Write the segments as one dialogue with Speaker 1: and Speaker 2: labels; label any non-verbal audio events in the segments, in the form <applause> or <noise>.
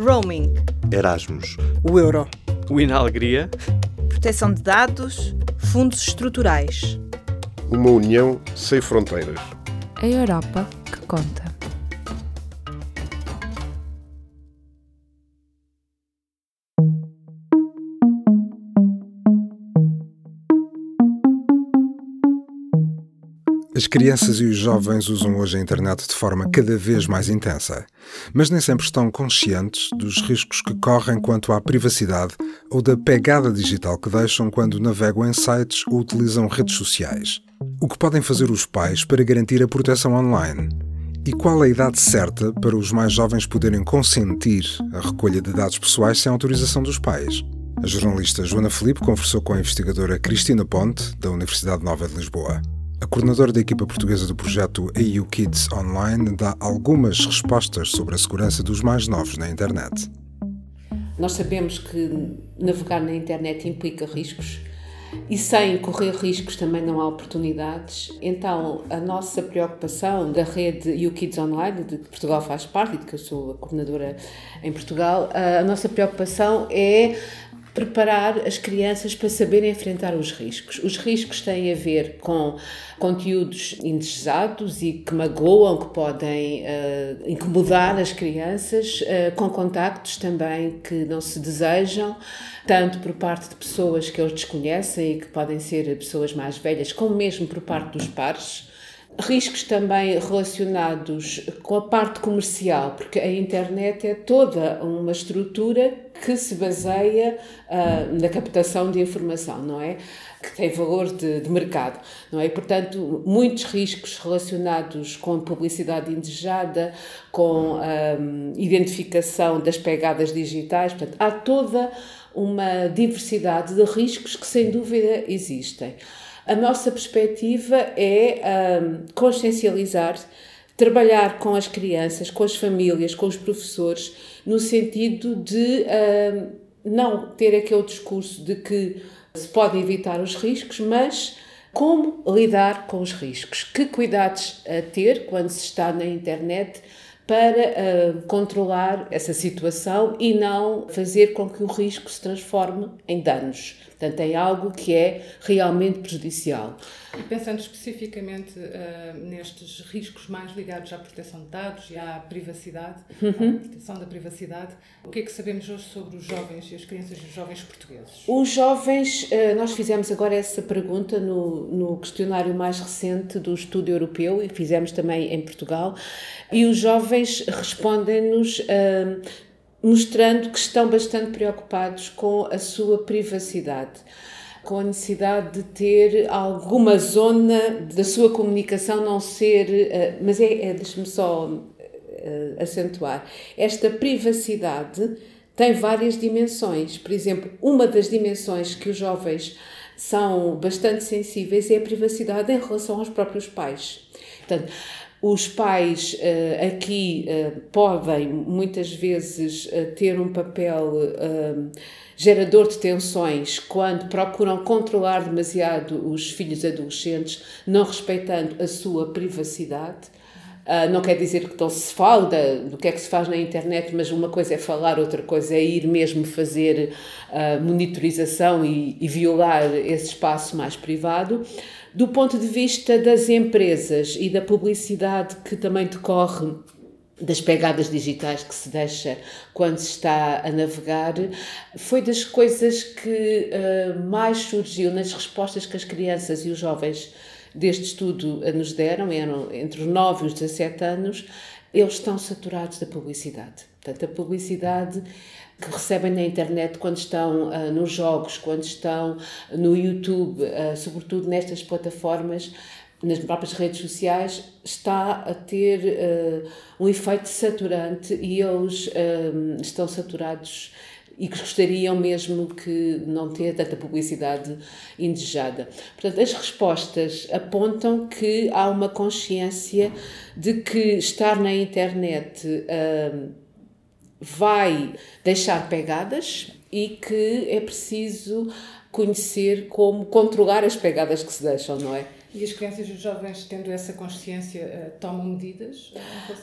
Speaker 1: Roaming.
Speaker 2: Erasmus.
Speaker 3: O euro.
Speaker 4: O Inalegria.
Speaker 1: Proteção de dados. Fundos estruturais.
Speaker 5: Uma união sem fronteiras.
Speaker 6: A Europa que conta.
Speaker 7: As crianças e os jovens usam hoje a internet de forma cada vez mais intensa, mas nem sempre estão conscientes dos riscos que correm quanto à privacidade ou da pegada digital que deixam quando navegam em sites ou utilizam redes sociais. O que podem fazer os pais para garantir a proteção online? E qual a idade certa para os mais jovens poderem consentir a recolha de dados pessoais sem autorização dos pais? A jornalista Joana Felipe conversou com a investigadora Cristina Ponte, da Universidade Nova de Lisboa. A coordenadora da equipa portuguesa do projeto AU Kids Online dá algumas respostas sobre a segurança dos mais novos na internet.
Speaker 8: Nós sabemos que navegar na internet implica riscos e sem correr riscos também não há oportunidades. Então, a nossa preocupação da rede U Kids Online, de que Portugal faz parte e de que eu sou a coordenadora em Portugal, a nossa preocupação é preparar as crianças para saberem enfrentar os riscos. Os riscos têm a ver com conteúdos indesejados e que magoam, que podem uh, incomodar as crianças, uh, com contactos também que não se desejam, tanto por parte de pessoas que eles desconhecem e que podem ser pessoas mais velhas, como mesmo por parte dos pares riscos também relacionados com a parte comercial, porque a internet é toda uma estrutura que se baseia uh, na captação de informação, não é? Que tem valor de, de, mercado, não é? Portanto, muitos riscos relacionados com publicidade indesejada, com ah, identificação das pegadas digitais, portanto, há toda uma diversidade de riscos que, sem dúvida, existem. A nossa perspectiva é um, consciencializar, trabalhar com as crianças, com as famílias, com os professores, no sentido de um, não ter aquele discurso de que se pode evitar os riscos, mas como lidar com os riscos, que cuidados a ter quando se está na internet para uh, controlar essa situação e não fazer com que o risco se transforme em danos. Portanto, em algo que é realmente prejudicial.
Speaker 9: E pensando especificamente uh, nestes riscos mais ligados à proteção de dados e à privacidade, uhum. à proteção da privacidade, o que é que sabemos hoje sobre os jovens e as crianças e os jovens portugueses?
Speaker 8: Os jovens, uh, nós fizemos agora essa pergunta no, no questionário mais recente do estudo europeu e fizemos também em Portugal, e os jovens respondem-nos. Uh, mostrando que estão bastante preocupados com a sua privacidade com a necessidade de ter alguma zona da sua comunicação não ser. Eh, mas é, é deixe-me só eh, acentuar. Esta privacidade tem várias dimensões. Por exemplo, uma das dimensões que os jovens são bastante sensíveis é a privacidade em relação aos próprios pais. Portanto, os pais uh, aqui uh, podem muitas vezes uh, ter um papel gerador de tensões quando procuram controlar demasiado os filhos adolescentes, não respeitando a sua privacidade. não quer dizer que não se fala do que é que se faz na internet, mas uma coisa é falar, outra coisa é ir mesmo fazer monitorização e, e violar esse espaço mais privado do ponto de vista das empresas e da publicidade que também decorre das pegadas digitais que se deixa quando se está a navegar, foi das coisas que uh, mais surgiu nas respostas que as crianças e os jovens deste estudo nos deram, eram entre os 9 e os 17 anos, eles estão saturados da publicidade. Portanto, a publicidade que recebem na internet quando estão uh, nos jogos, quando estão no YouTube, uh, sobretudo nestas plataformas, nas próprias redes sociais, está a ter uh, um efeito saturante e eles estão saturados e que gostariam mesmo que não ter tanta publicidade indesejada. Portanto, as respostas apontam que há uma consciência de que estar na internet uh, vai deixar pegadas e que é preciso conhecer como controlar as pegadas que se deixam, não é?
Speaker 9: E as crianças e os jovens, tendo essa consciência, uh, tomam medidas?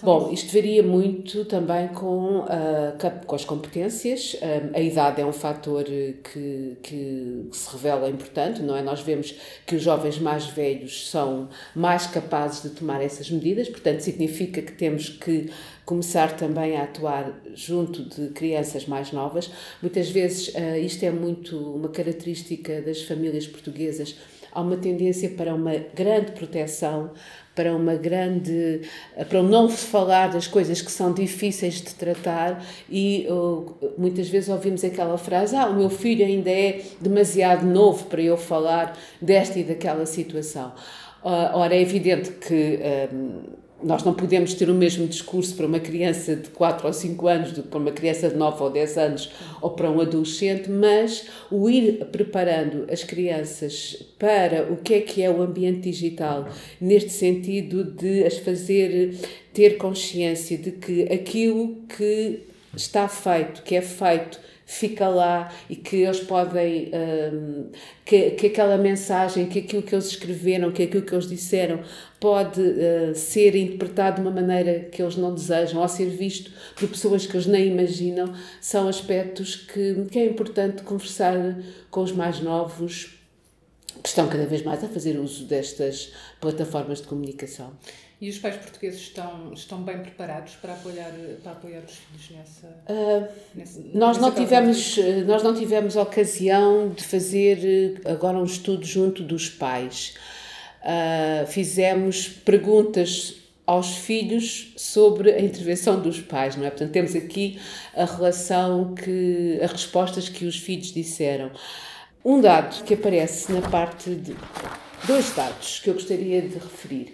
Speaker 8: Bom, isto varia muito também com, uh, com as competências. A idade é um fator que, que se revela importante, não é? Nós vemos que os jovens mais velhos são mais capazes de tomar essas medidas, portanto, significa que temos que começar também a atuar junto de crianças mais novas. Muitas vezes isto é muito uma característica das famílias portuguesas há uma tendência para uma grande proteção, para uma grande para não falar das coisas que são difíceis de tratar. E muitas vezes ouvimos aquela frase ah o meu filho ainda é demasiado novo para eu falar desta e daquela situação. Uh, ora é evidente que um, nós não podemos ter o mesmo discurso para uma criança de 4 ou 5 anos do que para uma criança de 9 ou 10 anos ou para um adolescente, mas o ir preparando as crianças para o que é que é o ambiente digital, neste sentido de as fazer ter consciência de que aquilo que está feito, que é feito fica lá e que eles podem, um, que, que aquela mensagem, que aquilo que eles escreveram, que aquilo que eles disseram pode uh, ser interpretado de uma maneira que eles não desejam ou ser visto por pessoas que eles nem imaginam, são aspectos que, que é importante conversar com os mais novos que estão cada vez mais a fazer uso destas plataformas de comunicação.
Speaker 9: E os pais portugueses estão, estão bem preparados para apoiar, para apoiar os filhos nessa,
Speaker 8: uh, nessa nós não tivemos Nós não tivemos ocasião de fazer eh, agora um estudo junto dos pais. Uh, fizemos perguntas aos filhos sobre a intervenção dos pais, não é? Portanto, temos aqui a relação que as respostas que os filhos disseram. Um dado que aparece na parte de dois dados que eu gostaria de referir.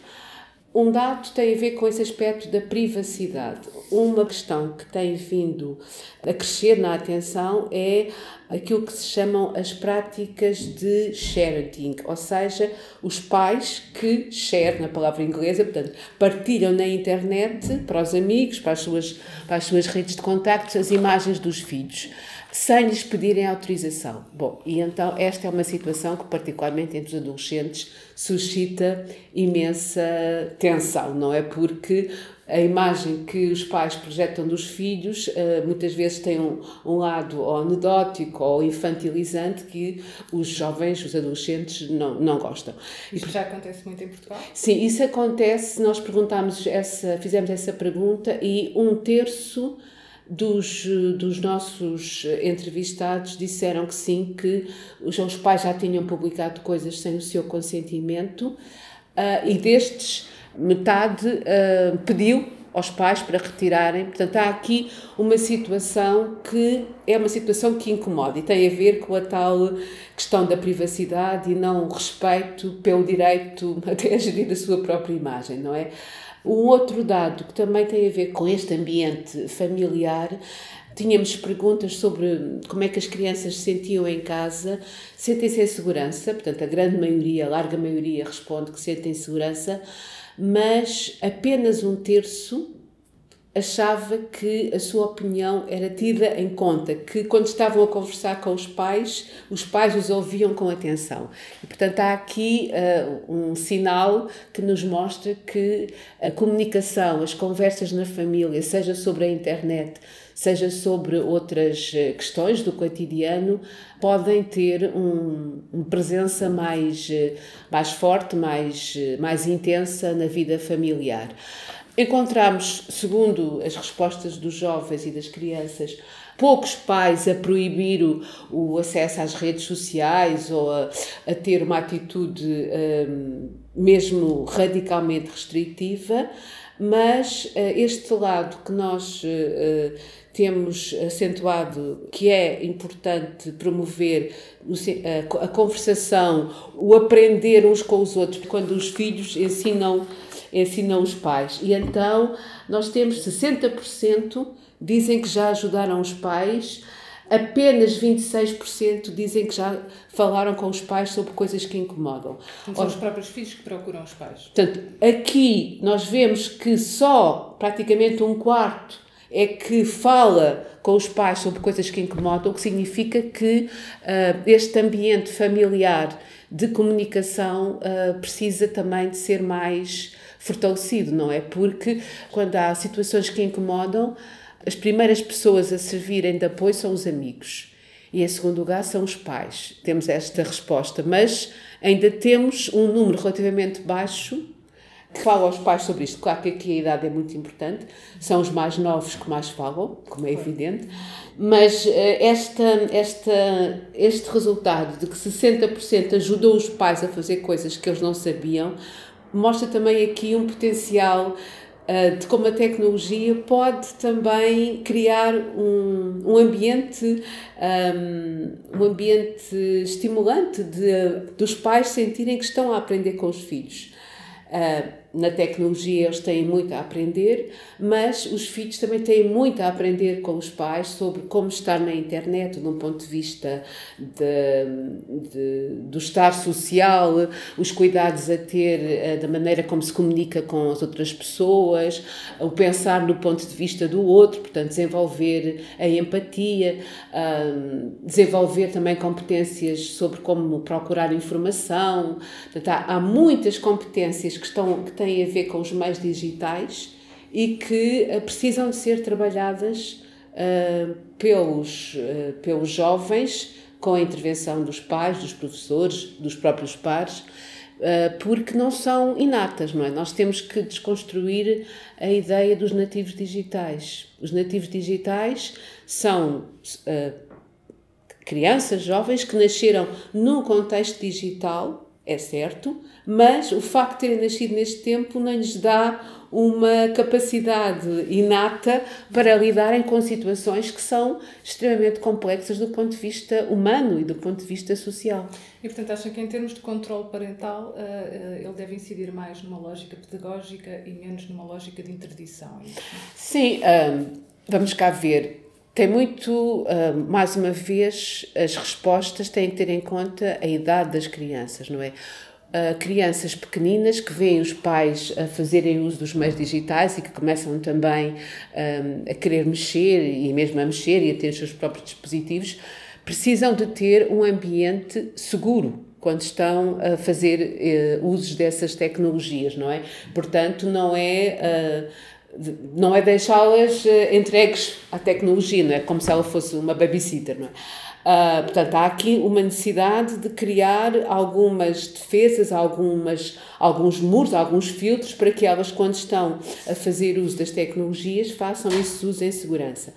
Speaker 8: Um dado tem a ver com esse aspecto da privacidade. Uma questão que tem vindo a crescer na atenção é aquilo que se chamam as práticas de sharing, ou seja, os pais que share, na palavra inglesa, portanto, partilham na internet para os amigos, para as suas, para as suas redes de contactos, as imagens dos filhos sem lhes pedirem autorização. Bom, e então esta é uma situação que, particularmente entre os adolescentes, suscita imensa tensão, não é? Porque a imagem que os pais projetam dos filhos uh, muitas vezes tem um, um lado ou anedótico ou infantilizante que os jovens, os adolescentes não, não gostam.
Speaker 9: Isso já acontece muito em Portugal?
Speaker 8: Sim, isso acontece. Nós perguntámos essa, fizemos essa pergunta e um terço dos, dos nossos entrevistados disseram que sim, que os, os pais já tinham publicado coisas sem o seu consentimento uh, e destes, metade uh, pediu aos pais para retirarem. Portanto, há aqui uma situação que é uma situação que incomoda e tem a ver com a tal questão da privacidade e não respeito pelo direito <laughs> até a gerir a sua própria imagem, não é? Um outro dado que também tem a ver com este ambiente familiar Tínhamos perguntas sobre como é que as crianças se sentiam em casa. Sentem-se em segurança, portanto, a grande maioria, a larga maioria, responde que sentem segurança, mas apenas um terço achava que a sua opinião era tida em conta, que quando estavam a conversar com os pais, os pais os ouviam com atenção. E, portanto, há aqui uh, um sinal que nos mostra que a comunicação, as conversas na família, seja sobre a internet, seja sobre outras eh, questões do cotidiano, podem ter um, uma presença mais, eh, mais forte, mais, mais intensa na vida familiar. Encontramos, segundo as respostas dos jovens e das crianças, poucos pais a proibir o, o acesso às redes sociais ou a, a ter uma atitude um, mesmo radicalmente restritiva, mas uh, este lado que nós uh, temos acentuado que é importante promover a, conversação, o aprender uns com os outros, quando os filhos ensinam ensinam os pais. E então nós temos 60% dizem que já ajudaram os pais, apenas 26% dizem que já falaram com os pais sobre coisas que incomodam.
Speaker 9: Então, são os próprios filhos que procuram os pais.
Speaker 8: Portanto, aqui nós vemos que só praticamente um quarto é que fala com os pais sobre coisas que incomodam, o que significa que uh, este ambiente familiar de comunicação uh, precisa também de ser mais fortalecido, não é? Porque quando há situações que incomodam, as primeiras pessoas a servirem de apoio são os amigos. E em segundo lugar são os pais. Temos esta resposta, mas ainda temos um número relativamente baixo que fala aos pais sobre isto. Claro que aqui a idade é muito importante, são os mais novos que mais falam, como é evidente, mas eh, esta, esta, este resultado de que 60% ajudou os pais a fazer coisas que eles não sabiam, mostra também aqui um potencial uh, de como a tecnologia pode também criar um, um ambiente um, um ambiente estimulante de, dos pais sentirem que estão a aprender com os filhos. Uh, na tecnologia eles têm muito a aprender, mas os filhos também têm muito a aprender com os pais sobre como estar na internet, de um ponto de vista de, de, do estar social, os cuidados a ter, eh, da maneira como se comunica com as outras pessoas, o pensar no ponto de vista do outro, portanto, desenvolver a empatia, desenvolver também competências sobre como procurar informação. Portanto, há, há muitas competências que estão. Que têm a ver com os meios digitais e que uh, precisam de ser trabalhadas uh, pelos, uh, pelos jovens com a intervenção dos pais, dos professores, dos próprios pares, porque não são inatas, não é? Nós temos que desconstruir a ideia dos nativos digitais. Os nativos digitais são crianças, jovens que nasceram num contexto digital, é certo, mas o facto de terem nascido neste tempo não lhes dá uma capacidade inata para lidarem com situações que são extremamente complexas do ponto de vista humano e do ponto de vista social.
Speaker 9: E, portanto, acha que em termos de controle parental, eh, eh, ele deve incidir mais numa lógica pedagógica e menos numa lógica de interdição? É
Speaker 8: Sim, vamos cá ver. Tem muito, mais uma vez, as respostas têm que ter em conta a idade das crianças, não é? Uh, crianças pequeninas que veem os pais a fazerem uso dos meios digitais e que começam também um, a querer mexer e mesmo a mexer e a ter os seus próprios dispositivos, precisam de ter um ambiente seguro quando estão a fazer uh, usos dessas tecnologias, não é? Portanto, não é. Uh, não é deixá-las entregues à tecnologia, não é? Como se ela fosse uma babysitter, não é? Uh, portanto, há aqui uma necessidade de criar algumas defesas, algumas, alguns muros, alguns filtros para que elas, quando estão a fazer uso das tecnologias, façam esse uso em segurança.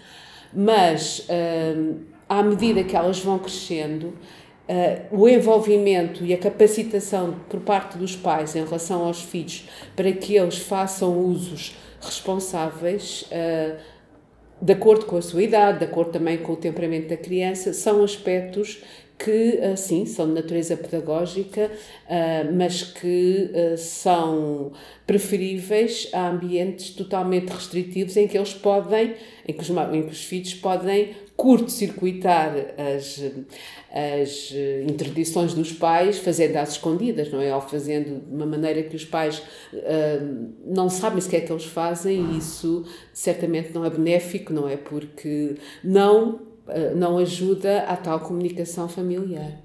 Speaker 8: Mas, uh, à medida que elas vão crescendo, Uh, o envolvimento e a capacitação por parte dos pais em relação aos filhos para que eles façam usos responsáveis uh, de acordo com a sua idade, de acordo também com o temperamento da criança, são aspectos que, sim, são de natureza pedagógica, ah, mas que ah, são preferíveis a ambientes totalmente restritivos em que eles podem, em que os, em que os filhos podem curto-circuitar as, as interdições dos pais fazendo às escondidas, não é? Ou fazendo de uma maneira que os pais uh, não sabem sequer que eles fazem e isso certamente não é benéfico, não é? Porque não, uh, não ajuda à tal comunicação familiar.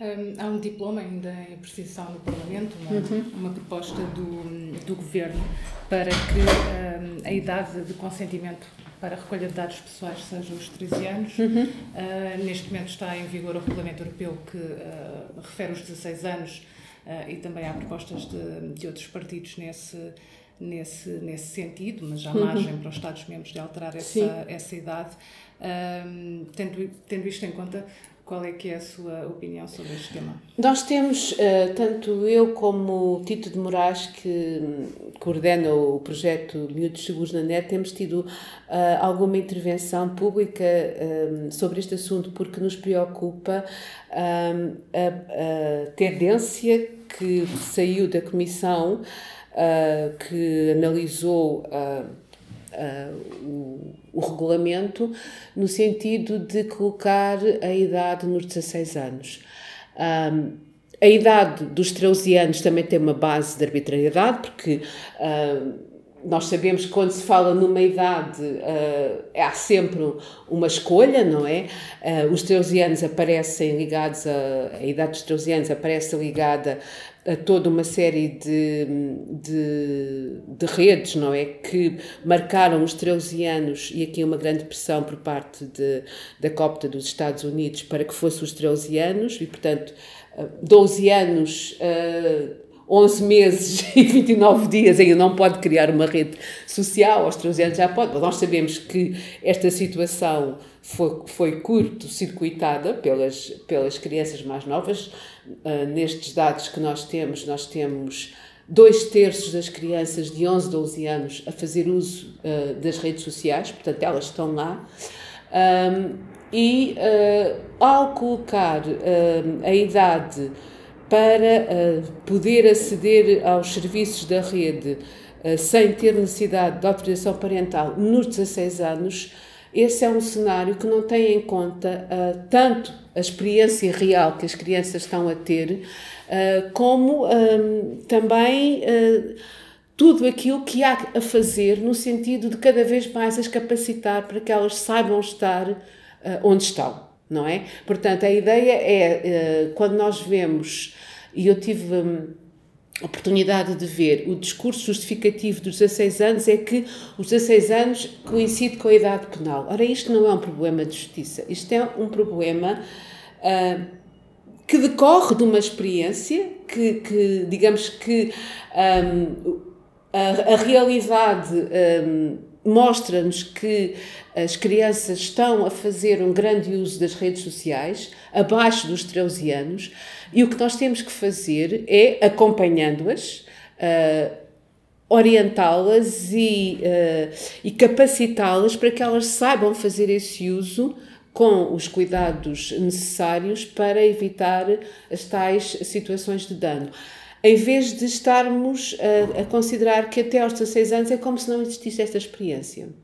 Speaker 9: Um, há um diploma ainda em apreciação no Parlamento, uma, uhum. uma proposta do, do Governo para que um, a idade de consentimento para a recolha de dados pessoais seja os 13 anos. Uhum. Uh, neste momento está em vigor o Regulamento Europeu que uh, refere os 16 anos uh, e também há propostas de, de outros partidos nesse, nesse, nesse sentido, mas há uhum. margem para os Estados-membros de alterar essa, essa idade. tendo, tendo isto em conta, qual é que é a sua opinião sobre este tema?
Speaker 8: Nós temos, uh, tanto eu como Tito de Moraes, que coordena o projeto Miúdos Seguros na Net, temos tido uh, alguma intervenção pública um, eh, sobre este assunto, porque nos preocupa um, a, tendência que saiu da Comissão, uh, que analisou o, o, regulamento no sentido de colocar a idade nos 16 anos. Um, a idade dos 13 anos também tem uma base de arbitrariedade, porque nós sabemos que quando se fala numa idade uh, há sempre uma escolha, não é? Uh, os 13 anos aparecem ligados a. A idade dos 13 anos aparece ligada a toda uma série de, de, de, redes, não é? Que marcaram os 13 anos, e aqui uma grande pressão por parte de, da COPTA dos Estados Unidos para que fosse os 13 anos, e portanto, 12 anos. Uh, 11 meses <laughs> e 29 dias ainda não pode criar uma rede social, aos 13 anos já pode, mas nós sabemos que esta situação foi, foi curto-circuitada pelas, pelas crianças mais novas. Uh, nestes dados que nós temos, nós temos dois terços das crianças de 11, 12 anos a fazer uso uh, das redes sociais, portanto elas estão lá. Um, e uh, ao colocar a idade para uh, poder aceder aos serviços da rede uh, sem ter necessidade de autorização parental nos 16 anos, esse é um cenário que não tem em conta uh, tanto a experiência real que as crianças estão a ter, como um, também tudo aquilo que há a fazer no sentido de cada vez mais as capacitar para que elas saibam estar onde estão não é? Portanto, a ideia é, quando nós vemos e eu tive a oportunidade de ver o discurso justificativo dos 16 anos é que os 16 anos coincide com a idade penal. Ora, isto não é um problema de justiça, isto é um problema uh, que decorre de uma experiência que, que digamos que um, a, a, realidade um, mostra-nos que as crianças estão a fazer um grande uso das redes sociais, abaixo dos 13 anos, e o que nós temos que fazer é, acompanhando-as, uh, orientá-las e, uh, e capacitá-las para que elas saibam fazer esse uso com os cuidados necessários para evitar as tais situações de dano. Em vez de estarmos a, a considerar que até aos 16 anos é como se não existisse esta experiência.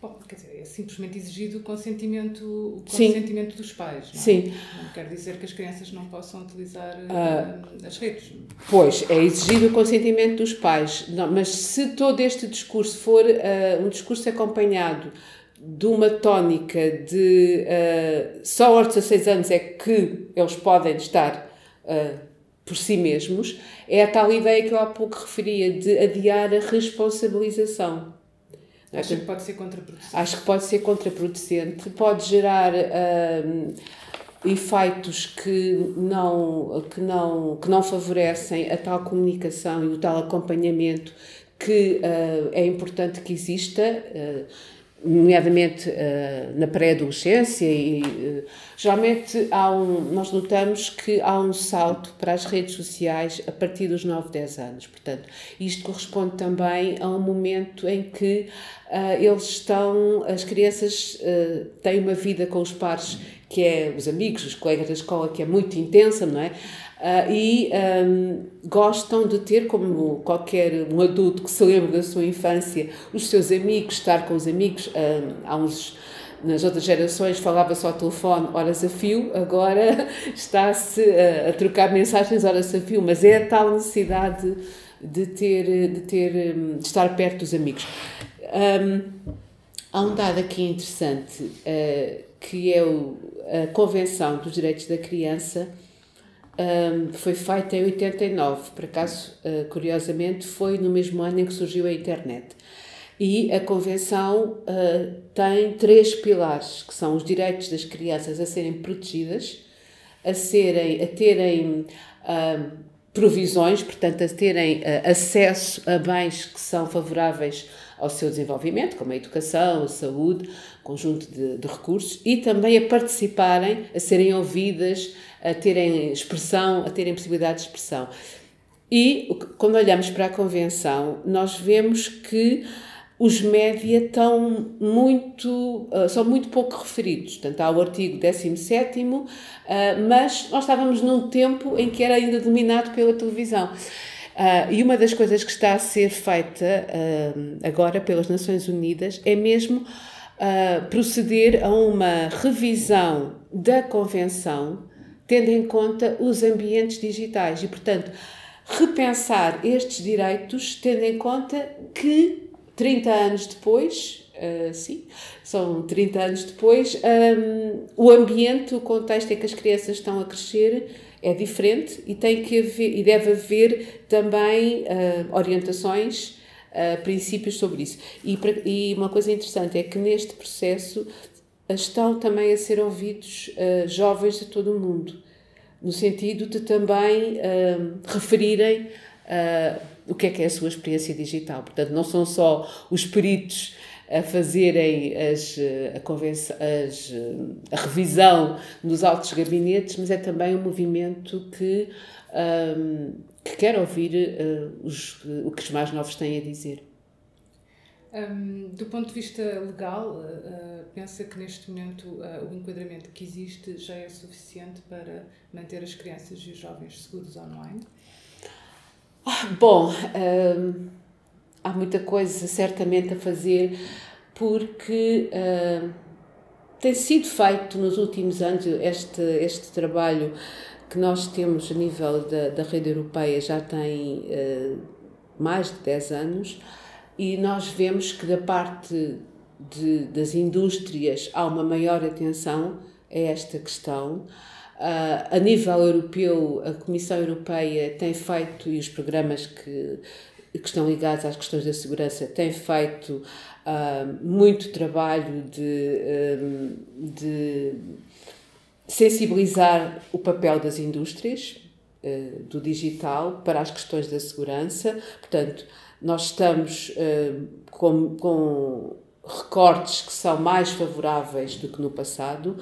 Speaker 9: Bom, quer dizer, é simplesmente exigido o consentimento, o consentimento dos pais. Não é?
Speaker 8: Sim.
Speaker 9: Não quer dizer que as crianças não possam utilizar uh, as redes.
Speaker 8: Pois, é exigido o consentimento dos pais. Não, mas se todo este discurso for uh, um discurso acompanhado de uma tónica de uh, só aos 16 anos é que eles podem estar por si mesmos, é a tal ideia que eu há pouco referia de adiar a responsabilização.
Speaker 9: Acho que pode ser contraproducente.
Speaker 8: Acho que pode ser contraproducente, pode gerar uh, efeitos que não, que, não, que não favorecem a tal comunicação e o tal acompanhamento que uh, é importante que exista. Uh, nomeadamente uh, na pré-adolescência e uh, geralmente há um, nós notamos que há um salto para as redes sociais a partir dos 9, 10 anos. Portanto, isto corresponde também a um momento em que uh, eles estão, as crianças têm uma vida com os pares que é os amigos, os colegas da escola, que é muito intensa, não é? Uh, e um, gostam de ter, como qualquer um adulto que se lembra da sua infância, os seus amigos, estar com os amigos. Um, há uns, nas outras gerações falava-se ao telefone horas a fio, agora <laughs> está-se a, a, trocar mensagens horas a fio, mas é a tal necessidade de ter, de ter, de estar perto dos amigos. Um, há um dado aqui interessante, uh, que é o, a Convenção dos Direitos da Criança, um, foi feita em 89, por acaso, uh, curiosamente, foi no mesmo ano em que surgiu a internet. E a Convenção uh, tem três pilares, que são os direitos das crianças a serem protegidas, a, serem, a terem uh, provisões, portanto, a terem uh, acesso a bens que são favoráveis ao seu desenvolvimento, como a educação, a saúde, conjunto de, de recursos, e também a participarem, a serem ouvidas, a terem expressão, a terem possibilidade de expressão. E quando olhamos para a Convenção, nós vemos que os média estão muito, uh, são muito pouco referidos. Portanto, há o artigo 17, uh, mas nós estávamos num tempo em que era ainda dominado pela televisão. Uh, e uma das coisas que está a ser feita agora pelas Nações Unidas é mesmo proceder a uma revisão da Convenção tendo em conta os ambientes digitais. E, portanto, repensar estes direitos tendo em conta que 30 anos depois, uh, sim, são 30 anos depois, um, o ambiente, o contexto em que as crianças estão a crescer é diferente e tem que haver, e deve haver também uh, orientações, uh, princípios sobre isso. E, e, uma coisa interessante é que neste processo estão também a ser ouvidos uh, jovens de todo o mundo, no sentido de também referirem o que é que é a sua experiência digital. Portanto, não são só os peritos a fazerem as, a, as, a revisão nos altos gabinetes, mas é também um movimento que, um, que quer ouvir uh, os, o que os mais novos têm a dizer.
Speaker 9: Um, do ponto de vista legal, uh, pensa que neste momento uh, o enquadramento que existe já é suficiente para manter as crianças e os jovens seguros online?
Speaker 8: Bom, um, há muita coisa certamente a fazer porque uh, tem sido feito nos últimos anos este, este trabalho que nós temos a nível da, da rede europeia já tem uh, mais de 10 anos e nós vemos que da parte de, das indústrias há uma maior atenção a esta questão. Uh, a nível europeu, a Comissão Europeia tem feito, e os programas que, que estão ligados às questões da segurança, têm feito uh, muito trabalho de, um, de sensibilizar o papel das indústrias uh, do digital para as questões da segurança. Portanto, nós estamos com, com recortes que são mais favoráveis do que no passado.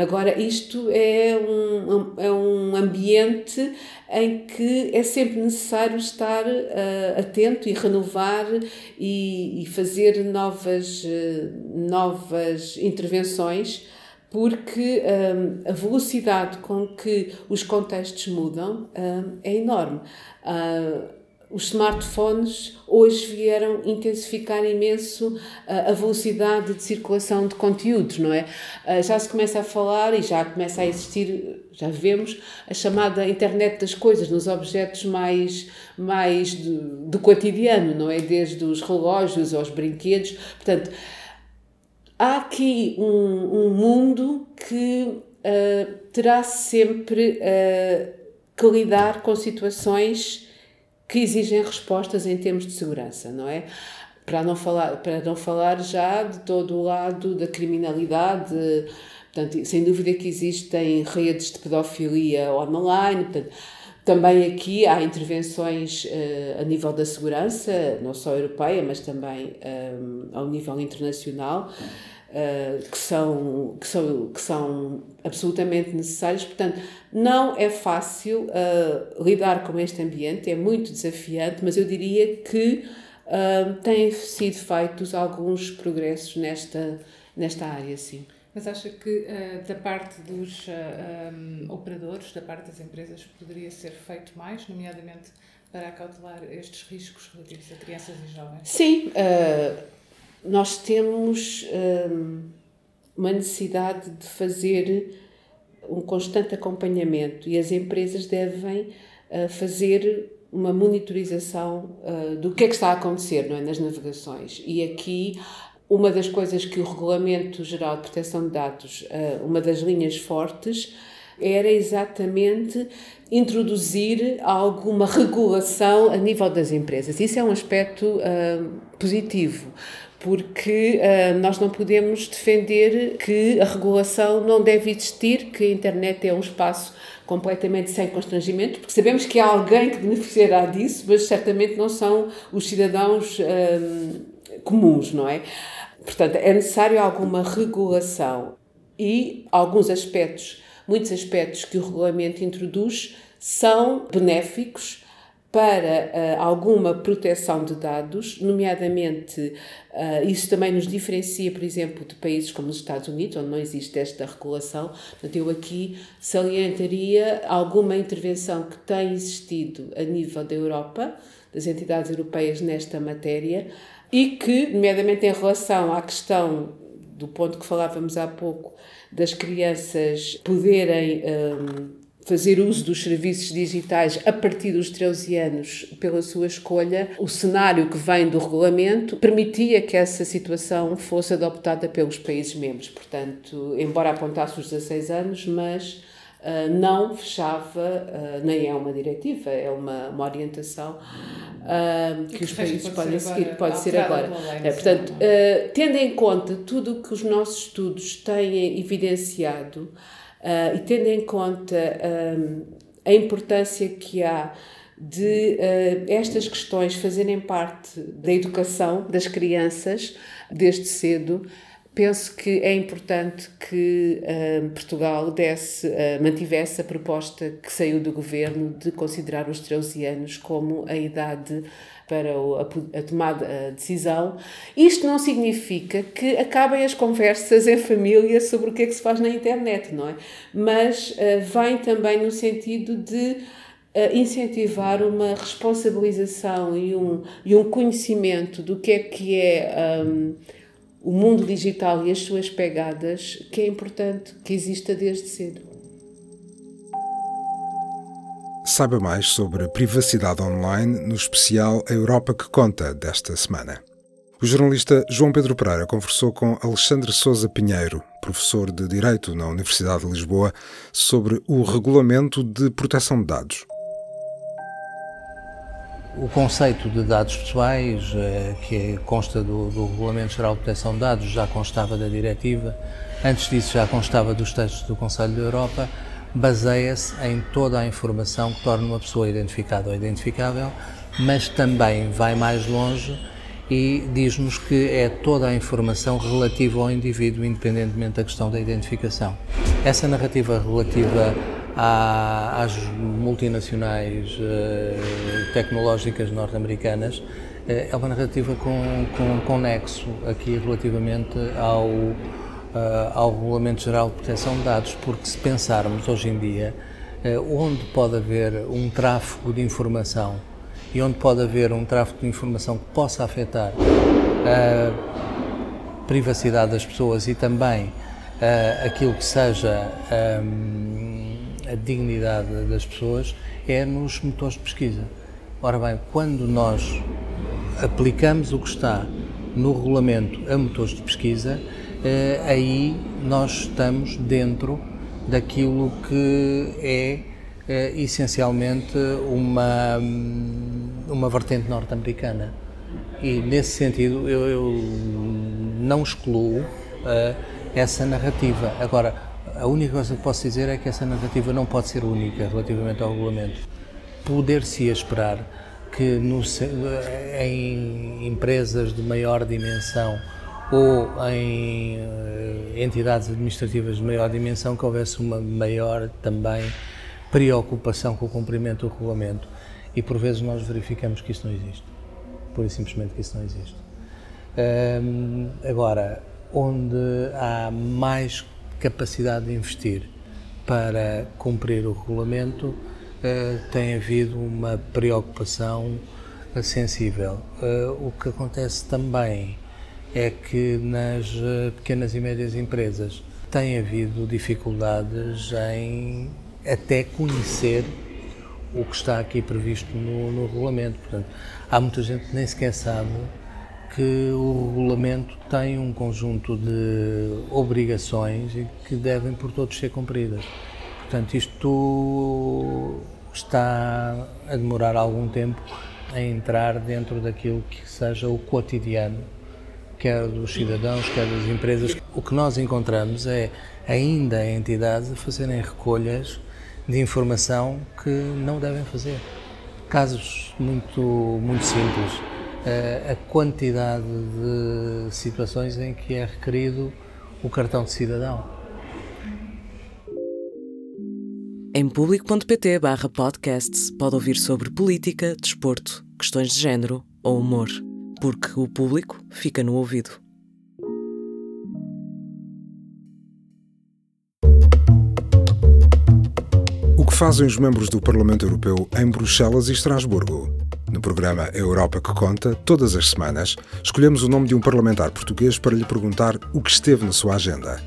Speaker 8: Agora, isto é um, é um ambiente em que é sempre necessário estar uh, atento e renovar e, e fazer novas, uh, novas intervenções porque a velocidade com que os contextos mudam é enorme. Uh, os smartphones hoje vieram intensificar imenso uh, a velocidade de circulação de conteúdos, não é? Uh, já se começa a falar e já começa a existir, já vemos, a chamada internet das coisas, nos objetos mais, mais do, cotidiano, não é? Desde os relógios aos brinquedos. Portanto, há aqui um, um mundo que uh, terá sempre que lidar com situações que exigem respostas em termos de segurança, não é? Para não falar, para não falar já de todo o lado da criminalidade, portanto, sem dúvida que existem redes de pedofilia online, portanto, também aqui há intervenções uh, a nível da segurança, não só europeia, mas também um, eh, ao nível internacional. Uh, que, são, que, são, que são absolutamente necessários. Portanto, não é fácil uh, lidar com este ambiente, é muito desafiante, mas eu diria que uh, têm sido feitos alguns progressos nesta, nesta área, sim.
Speaker 9: Mas acha que da parte dos um, operadores, da parte das empresas, poderia ser feito mais, nomeadamente para acautelar estes riscos relativos a crianças e jovens?
Speaker 8: Sim nós temos hum, uma necessidade de fazer um constante acompanhamento e as empresas devem uh, fazer uma monitorização uh, do que é que está a acontecer não é, nas navegações. E aqui uma das coisas que o Regulamento Geral de Proteção de Dados, uh, uma das linhas fortes, era exatamente introduzir alguma regulação a nível das empresas. Isso é um aspecto uh, positivo, porque uh, nós não podemos defender que a regulação não deve existir, que a internet é um espaço completamente sem constrangimento, porque sabemos que há alguém que beneficiará disso, mas certamente não são os cidadãos uh, comuns, não é? Portanto, é necessário alguma regulação e alguns aspectos, muitos aspectos que o regulamento introduz são benéficos para uh, alguma proteção de dados, nomeadamente uh, isso também nos diferencia, por exemplo, de países como os Estados Unidos, onde não existe esta regulação. Portanto, eu aqui salientaria alguma intervenção que tem existido a nível da Europa, das entidades europeias nesta matéria, e que, nomeadamente em relação à questão do ponto que falávamos há pouco, das crianças poderem. Um, fazer uso dos serviços digitais a partir dos 13 anos pela sua escolha, o cenário que vem do regulamento permitia que essa situação fosse adoptada pelos países membros. Portanto, embora apontasse os 16 anos, mas Uh, não fechava, uh, nem é uma diretiva, é uma, uma orientação uh, que, que os países podem seguir, agora, pode ser agora. É, portanto, tendo em conta tudo o que os nossos estudos têm evidenciado e tendo em conta a importância que há de estas questões fazerem parte da educação das crianças desde cedo, penso que é importante que uh, Portugal desse, uh, mantivesse a proposta que saiu do governo de considerar os 13 anos como a idade para a, a tomada a decisão. Isto não significa que acabem as conversas em família sobre o que é que se faz na internet, não é? Mas uh, vem também no sentido de incentivar uma responsabilização e um, e um conhecimento do que é que é. Um, o mundo digital e as suas pegadas, que é importante que exista desde cedo.
Speaker 7: Saiba mais sobre privacidade online no especial A Europa que Conta desta semana. O jornalista João Pedro Pereira conversou com Alexandre Souza Pinheiro, professor de Direito na Universidade de Lisboa, sobre o regulamento de proteção de dados.
Speaker 2: O conceito de dados pessoais, eh, que consta do, do, Regulamento Geral de Proteção de Dados, já constava da diretiva, antes disso já constava dos textos do Conselho da Europa, baseia-se em toda a informação que torna uma pessoa identificada ou identificável, mas também vai mais longe e diz-nos que é toda a informação relativa ao indivíduo, independentemente da questão da identificação. Essa narrativa relativa às multinacionais uh, tecnológicas norte-americanas uh, é uma narrativa com, com, com nexo aqui relativamente ao, uh, ao Regulamento Geral de Proteção de Dados, porque se pensarmos hoje em dia onde pode haver um tráfego de informação e onde pode haver um tráfego de informação que possa afetar a privacidade das pessoas e também aquilo que seja um, a dignidade das pessoas é nos motores de pesquisa. Ora bem, quando nós aplicamos o que está no regulamento a motores de pesquisa, eh, aí nós estamos dentro daquilo que é eh, essencialmente uma, uma vertente norte-americana. E nesse sentido eu, eu não excluo eh, essa narrativa. Agora, a única coisa que posso dizer é que essa narrativa não pode ser única relativamente ao regulamento. Poder-se esperar que no, em empresas de maior dimensão ou em uh, entidades administrativas de maior dimensão que houvesse uma maior também preocupação com o cumprimento do regulamento. E por vezes nós verificamos que isso não existe. Pura e simplesmente que isso não existe. Agora, onde há mais capacidade de investir para cumprir o regulamento, eh, tem havido uma preocupação sensível. Eh, o que acontece também é que nas eh, pequenas e médias empresas tem havido dificuldades em até conhecer o que está aqui previsto no, no regulamento. Portanto, há muita gente que nem sequer sabe que o regulamento tem um conjunto de obrigações e que devem por todos ser cumpridas. Portanto, isto está a demorar algum tempo a entrar dentro daquilo que seja o cotidiano, quer dos cidadãos, quer das empresas. O que nós encontramos é ainda entidades a fazerem recolhas de informação que não devem fazer. Casos muito, muito simples a quantidade de situações em que é requerido o cartão de cidadão.
Speaker 3: Em público.pt barra podcasts pode ouvir sobre política, desporto, questões de género ou humor, porque o público fica no ouvido.
Speaker 7: O que fazem os membros do Parlamento Europeu em Bruxelas e Estrasburgo? No programa Europa que Conta, todas as semanas, escolhemos o nome de um parlamentar português para lhe perguntar o que esteve na sua agenda.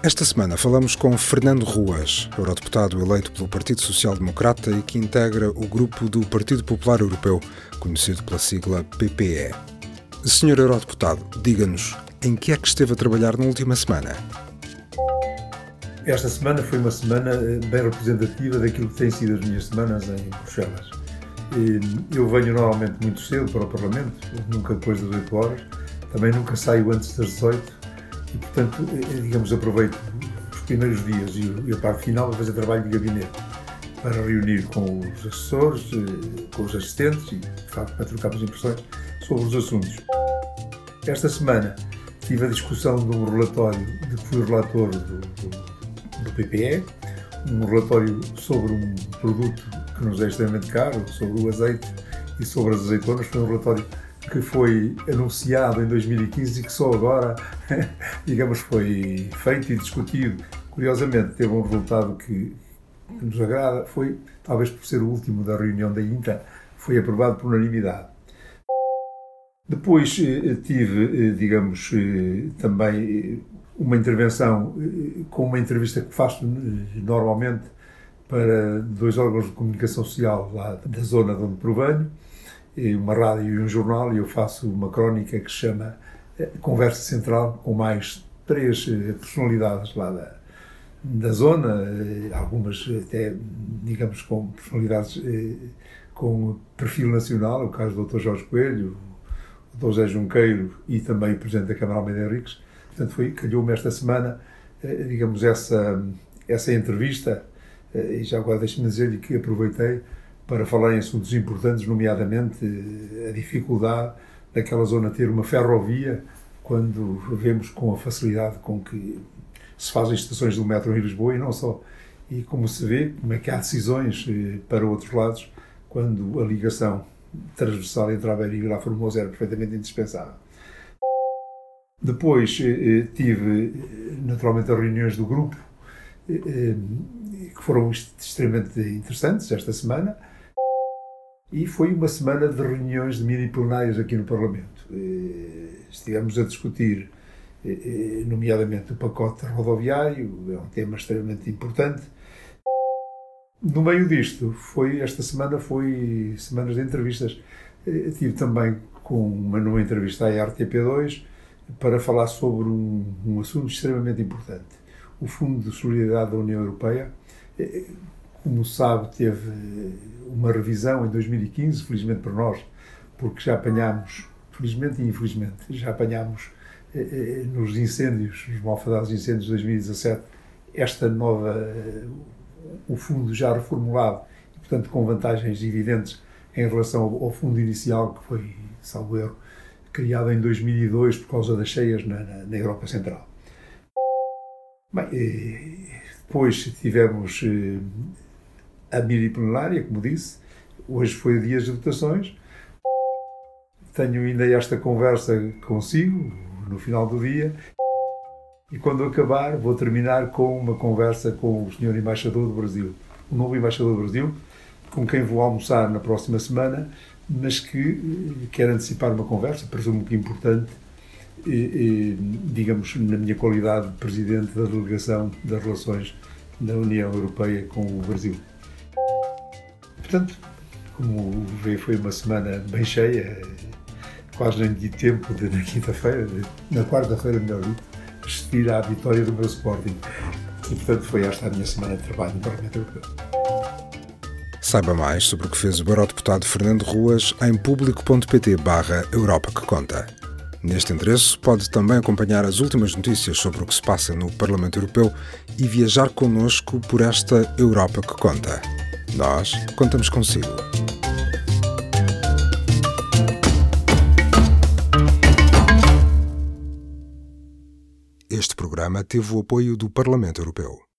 Speaker 7: Esta semana falamos com Fernando Ruas, eurodeputado eleito pelo Partido Social Democrata e que integra o grupo do Partido Popular Europeu, conhecido pela sigla PPE. Senhor eurodeputado, diga-nos, em que é que esteve a trabalhar na última semana?
Speaker 4: Esta semana foi uma semana eh, bem representativa daquilo que têm sido as minhas semanas em Bruxelas. Eu venho normalmente muito cedo para o Parlamento, nunca depois das 8 horas, também nunca saio antes das 18 e, portanto, eh, digamos, aproveito os primeiros dias e a parte final para fazer trabalho de gabinete, para reunir com os assessores, eh, com os assistentes e, de facto, para trocarmos impressões sobre os assuntos. Esta semana tive a discussão de um relatório de que fui relator do, do, do PPE, um relatório sobre um produto que nos é extremamente caro, sobre o azeite e sobre as azeitonas. Foi um relatório que foi anunciado em 2015 e que só agora, <laughs> digamos, foi feito e discutido. Curiosamente, teve um resultado que, nos agrada. Foi, talvez por ser o último da reunião da INTA, foi aprovado por unanimidade. Depois eh, tive, eh, digamos, eh, também uma intervenção com uma entrevista que faço normalmente para dois órgãos de comunicação social lá da zona de onde provenho, uma rádio e um jornal, e eu faço uma crónica que se chama Conversa Central, com mais três personalidades lá da, da zona, algumas até, digamos, com personalidades com perfil nacional, o caso do Dr. Jorge Coelho, o Dr. José Junqueiro e também o Presidente da Câmara Almeida Henriques. Portanto, foi, calhou-me esta semana, eh, digamos, essa, essa entrevista, eh, e já agora deixe-me dizer-lhe que aproveitei para falar em assuntos importantes, nomeadamente eh, a dificuldade daquela zona ter uma ferrovia, quando vemos com a facilidade com que se fazem estações do metro em Lisboa e não só. E como se vê, como é que há decisões para outros lados, quando a ligação transversal entre a Aveiro e Vila Formosa era perfeitamente indispensável. Depois eh, eh tive, eh, naturalmente, as reuniões do grupo, eh, eh, que foram extremamente interessantes esta semana, e foi uma semana de reuniões de mini plenárias aqui no Parlamento. Eh, estivemos a discutir, nomeadamente, o pacote rodoviário, é um tema extremamente importante, no meio disto, foi esta semana foi semanas de entrevistas. Eh, tive também com uma numa entrevista à RTP2 para falar sobre um, um assunto extremamente importante. O Fundo de Solidariedade da União Europeia, eh, como sabe, teve uma revisão em 2015, felizmente para nós, porque já apanhámos, felizmente e infelizmente, já apanhámos eh, nos incêndios, nos malfadados incêndios de 2017, esta nova o fundo já reformulado e, portanto, com vantagens evidentes em relação ao, fundo inicial, que foi, salvo erro, criado em 2002 por causa das cheias na, na, na Europa Central. Bem, depois tivemos eh, a mini plenária, como disse, hoje foi dia de votações. Tenho ainda esta conversa consigo no final do dia e quando acabar, vou terminar com uma conversa com o Sr. Embaixador do Brasil, o novo Embaixador do Brasil, com quem vou almoçar na próxima semana, mas que eh, quer antecipar uma conversa, presumo que importante, e, e, digamos, na minha qualidade de Presidente da Delegação das Relações da União Europeia com o Brasil. Portanto, como vê, foi uma semana bem cheia, quase nem de tempo de, na quinta-feira, na quarta-feira, melhor dito, assistir à vitória do meu Sporting. E, portanto, foi esta a minha semana de trabalho no Parlamento Europeu.
Speaker 7: Saiba mais sobre o que fez o Eurodeputado Fernando Ruas em público.pt barra Europa que Conta. Neste endereço pode também acompanhar as últimas notícias sobre o que se passa no Parlamento Europeu e viajar connosco por esta Europa que Conta. Nós contamos consigo. Este programa teve o apoio do Parlamento Europeu.